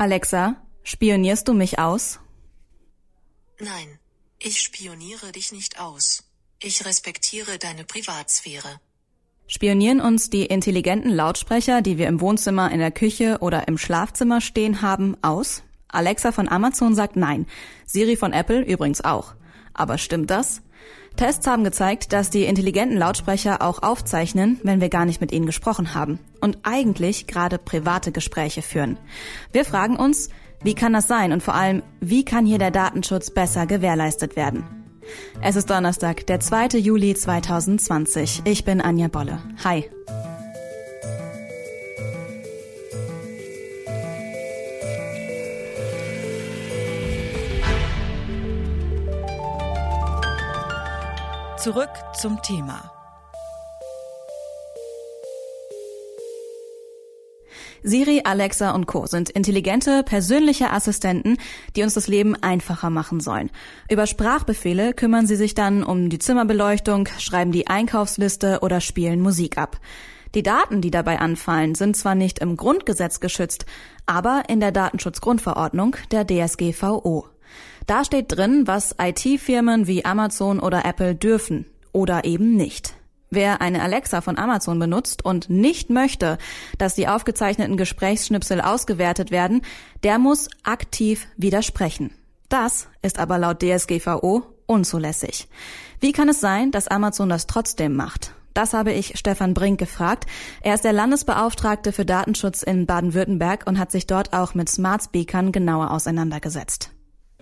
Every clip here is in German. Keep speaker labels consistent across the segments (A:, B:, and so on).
A: Alexa, spionierst du mich aus?
B: Nein, ich spioniere dich nicht aus. Ich respektiere deine Privatsphäre.
A: Spionieren uns die intelligenten Lautsprecher, die wir im Wohnzimmer, in der Küche oder im Schlafzimmer stehen haben, aus? Alexa von Amazon sagt nein. Siri von Apple übrigens auch. Aber stimmt das? Tests haben gezeigt, dass die intelligenten Lautsprecher auch aufzeichnen, wenn wir gar nicht mit ihnen gesprochen haben und eigentlich gerade private Gespräche führen. Wir fragen uns, wie kann das sein und vor allem, wie kann hier der Datenschutz besser gewährleistet werden? Es ist Donnerstag, der 2. Juli 2020. Ich bin Anja Bolle. Hi.
C: Zurück zum Thema.
A: Siri, Alexa und Co. sind intelligente, persönliche Assistenten, die uns das Leben einfacher machen sollen. Über Sprachbefehle kümmern sie sich dann um die Zimmerbeleuchtung, schreiben die Einkaufsliste oder spielen Musik ab. Die Daten, die dabei anfallen, sind zwar nicht im Grundgesetz geschützt, aber in der Datenschutzgrundverordnung der DSGVO. Da steht drin, was IT-Firmen wie Amazon oder Apple dürfen oder eben nicht. Wer eine Alexa von Amazon benutzt und nicht möchte, dass die aufgezeichneten Gesprächsschnipsel ausgewertet werden, der muss aktiv widersprechen. Das ist aber laut DSGVO unzulässig. Wie kann es sein, dass Amazon das trotzdem macht? Das habe ich Stefan Brink gefragt. Er ist der Landesbeauftragte für Datenschutz in Baden-Württemberg und hat sich dort auch mit Smart Speakern genauer auseinandergesetzt.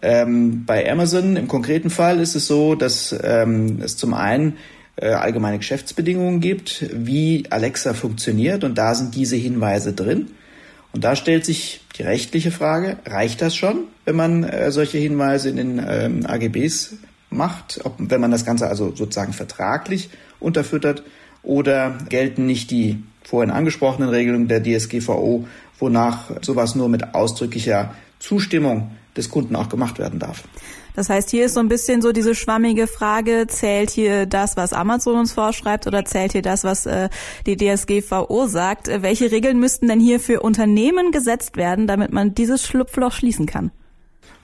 D: Ähm, bei Amazon im konkreten Fall ist es so, dass ähm, es zum einen äh, allgemeine Geschäftsbedingungen gibt, wie Alexa funktioniert und da sind diese Hinweise drin. Und da stellt sich die rechtliche Frage, reicht das schon, wenn man äh, solche Hinweise in den ähm, AGBs macht, ob, wenn man das Ganze also sozusagen vertraglich unterfüttert oder gelten nicht die vorhin angesprochenen Regelungen der DSGVO, wonach sowas nur mit ausdrücklicher Zustimmung des Kunden auch gemacht werden darf.
A: Das heißt, hier ist so ein bisschen so diese schwammige Frage, zählt hier das, was Amazon uns vorschreibt oder zählt hier das, was äh, die DSGVO sagt? Äh, welche Regeln müssten denn hier für Unternehmen gesetzt werden, damit man dieses Schlupfloch schließen kann?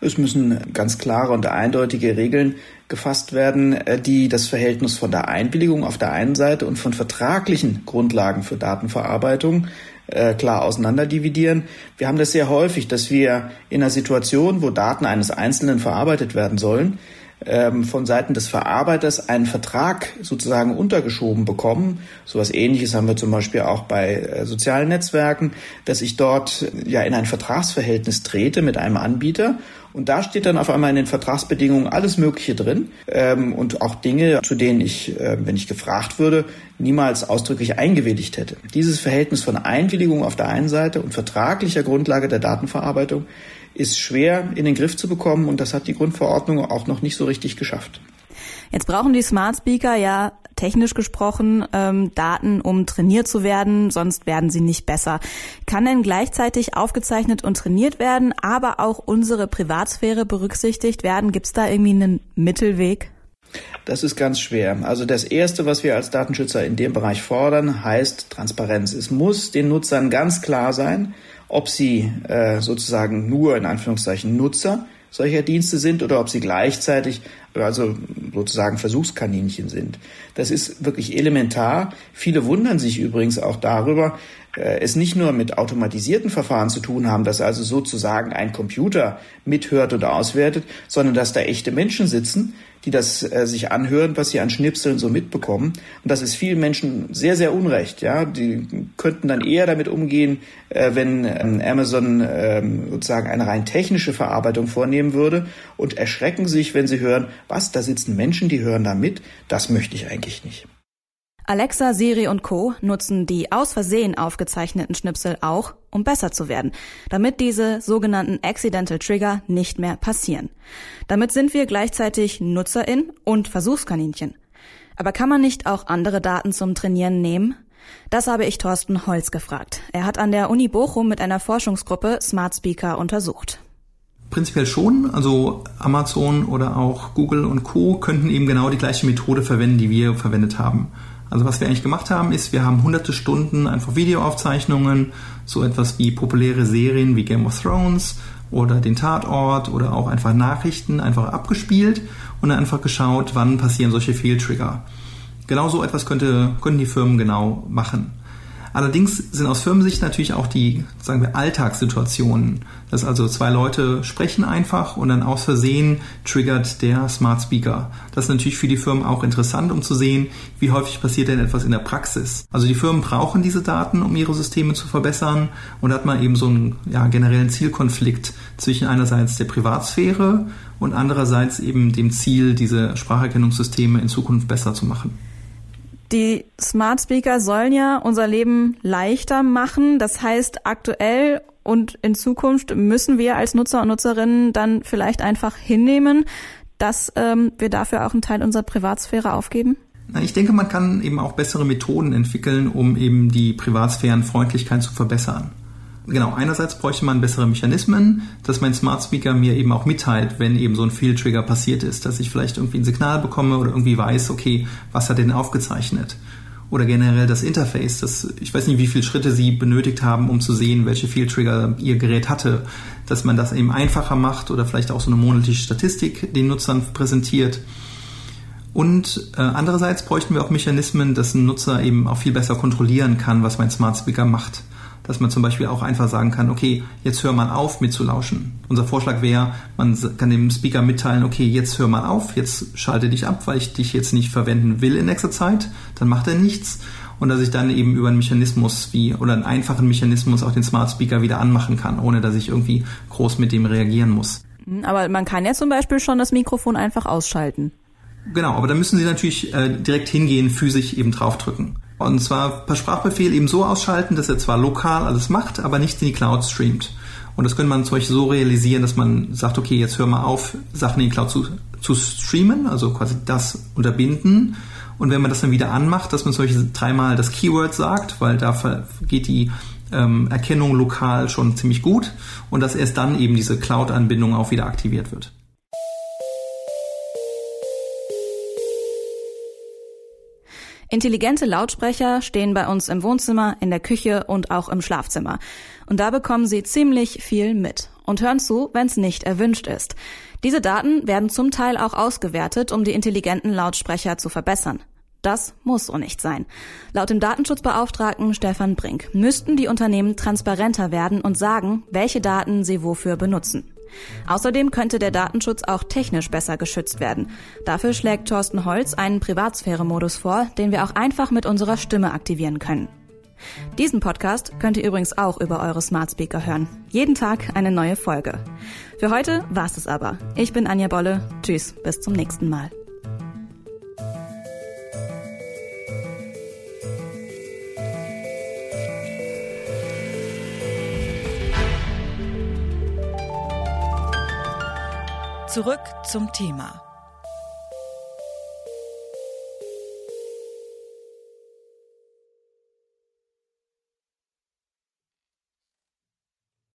D: Es müssen ganz klare und eindeutige Regeln gefasst werden, äh, die das Verhältnis von der Einwilligung auf der einen Seite und von vertraglichen Grundlagen für Datenverarbeitung äh, klar auseinanderdividieren. Wir haben das sehr häufig, dass wir in einer Situation, wo Daten eines Einzelnen verarbeitet werden sollen, ähm, von Seiten des Verarbeiters einen Vertrag sozusagen untergeschoben bekommen. So etwas Ähnliches haben wir zum Beispiel auch bei äh, sozialen Netzwerken, dass ich dort ja in ein Vertragsverhältnis trete mit einem Anbieter und da steht dann auf einmal in den Vertragsbedingungen alles Mögliche drin ähm, und auch Dinge, zu denen ich, äh, wenn ich gefragt würde, niemals ausdrücklich eingewilligt hätte. Dieses Verhältnis von Einwilligung auf der einen Seite und vertraglicher Grundlage der Datenverarbeitung ist schwer in den Griff zu bekommen und das hat die Grundverordnung auch noch nicht so richtig geschafft.
A: Jetzt brauchen die Smart Speaker ja technisch gesprochen ähm, Daten, um trainiert zu werden, sonst werden sie nicht besser. Kann denn gleichzeitig aufgezeichnet und trainiert werden, aber auch unsere Privatsphäre berücksichtigt werden? Gibt es da irgendwie einen Mittelweg?
D: Das ist ganz schwer. Also das Erste, was wir als Datenschützer in dem Bereich fordern, heißt Transparenz. Es muss den Nutzern ganz klar sein, ob sie äh, sozusagen nur in Anführungszeichen Nutzer solcher Dienste sind oder ob sie gleichzeitig also sozusagen Versuchskaninchen sind. Das ist wirklich elementar. Viele wundern sich übrigens auch darüber, es nicht nur mit automatisierten Verfahren zu tun haben, dass also sozusagen ein Computer mithört und auswertet, sondern dass da echte Menschen sitzen, die das äh, sich anhören, was sie an Schnipseln so mitbekommen. Und das ist vielen Menschen sehr, sehr unrecht. Ja, die könnten dann eher damit umgehen, äh, wenn ähm, Amazon ähm, sozusagen eine rein technische Verarbeitung vornehmen würde und erschrecken sich, wenn sie hören, was, da sitzen Menschen, die hören da mit. Das möchte ich eigentlich nicht.
A: Alexa, Siri und Co. nutzen die aus Versehen aufgezeichneten Schnipsel auch, um besser zu werden, damit diese sogenannten Accidental Trigger nicht mehr passieren. Damit sind wir gleichzeitig Nutzerin und Versuchskaninchen. Aber kann man nicht auch andere Daten zum Trainieren nehmen? Das habe ich Thorsten Holz gefragt. Er hat an der Uni Bochum mit einer Forschungsgruppe Smart Speaker untersucht.
E: Prinzipiell schon. Also Amazon oder auch Google und Co. könnten eben genau die gleiche Methode verwenden, die wir verwendet haben. Also was wir eigentlich gemacht haben, ist, wir haben hunderte Stunden einfach Videoaufzeichnungen, so etwas wie populäre Serien wie Game of Thrones oder den Tatort oder auch einfach Nachrichten einfach abgespielt und dann einfach geschaut, wann passieren solche Fehltrigger. Genau so etwas könnte, könnten die Firmen genau machen. Allerdings sind aus Firmensicht natürlich auch die, sagen wir, Alltagssituationen, dass also zwei Leute sprechen einfach und dann aus Versehen triggert der Smart Speaker. Das ist natürlich für die Firmen auch interessant, um zu sehen, wie häufig passiert denn etwas in der Praxis. Also die Firmen brauchen diese Daten, um ihre Systeme zu verbessern und hat man eben so einen ja, generellen Zielkonflikt zwischen einerseits der Privatsphäre und andererseits eben dem Ziel, diese Spracherkennungssysteme in Zukunft besser zu machen.
A: Die Smart Speaker sollen ja unser Leben leichter machen. Das heißt, aktuell und in Zukunft müssen wir als Nutzer und Nutzerinnen dann vielleicht einfach hinnehmen, dass ähm, wir dafür auch einen Teil unserer Privatsphäre aufgeben?
E: Ich denke, man kann eben auch bessere Methoden entwickeln, um eben die Privatsphärenfreundlichkeit zu verbessern. Genau, einerseits bräuchte man bessere Mechanismen, dass mein Smart Speaker mir eben auch mitteilt, wenn eben so ein Fehltrigger passiert ist, dass ich vielleicht irgendwie ein Signal bekomme oder irgendwie weiß, okay, was hat denn aufgezeichnet? Oder generell das Interface, das, ich weiß nicht, wie viele Schritte Sie benötigt haben, um zu sehen, welche Fehltrigger Ihr Gerät hatte, dass man das eben einfacher macht oder vielleicht auch so eine monatliche Statistik den Nutzern präsentiert. Und äh, andererseits bräuchten wir auch Mechanismen, dass ein Nutzer eben auch viel besser kontrollieren kann, was mein Smart Speaker macht dass man zum Beispiel auch einfach sagen kann, okay, jetzt hör mal auf mitzulauschen. Unser Vorschlag wäre, man kann dem Speaker mitteilen, okay, jetzt hör mal auf, jetzt schalte dich ab, weil ich dich jetzt nicht verwenden will in nächster Zeit, dann macht er nichts. Und dass ich dann eben über einen Mechanismus wie, oder einen einfachen Mechanismus auch den Smart Speaker wieder anmachen kann, ohne dass ich irgendwie groß mit dem reagieren muss.
A: Hm, aber man kann ja zum Beispiel schon das Mikrofon einfach ausschalten.
E: Genau, aber da müssen Sie natürlich äh, direkt hingehen, physisch eben draufdrücken. Und zwar per Sprachbefehl eben so ausschalten, dass er zwar lokal alles macht, aber nichts in die Cloud streamt. Und das könnte man zum Beispiel so realisieren, dass man sagt, okay, jetzt hör mal auf, Sachen in die Cloud zu, zu streamen, also quasi das unterbinden. Und wenn man das dann wieder anmacht, dass man zum Beispiel dreimal das Keyword sagt, weil da geht die ähm, Erkennung lokal schon ziemlich gut und dass erst dann eben diese Cloud-Anbindung auch wieder aktiviert wird.
A: Intelligente Lautsprecher stehen bei uns im Wohnzimmer, in der Küche und auch im Schlafzimmer. Und da bekommen Sie ziemlich viel mit und hören zu, wenn es nicht erwünscht ist. Diese Daten werden zum Teil auch ausgewertet, um die intelligenten Lautsprecher zu verbessern. Das muss so nicht sein. Laut dem Datenschutzbeauftragten Stefan Brink müssten die Unternehmen transparenter werden und sagen, welche Daten sie wofür benutzen. Außerdem könnte der Datenschutz auch technisch besser geschützt werden. Dafür schlägt Thorsten Holz einen Privatsphäre-Modus vor, den wir auch einfach mit unserer Stimme aktivieren können. Diesen Podcast könnt ihr übrigens auch über eure Smart Speaker hören. Jeden Tag eine neue Folge. Für heute war's es aber. Ich bin Anja Bolle. Tschüss, bis zum nächsten Mal.
C: Zurück zum Thema.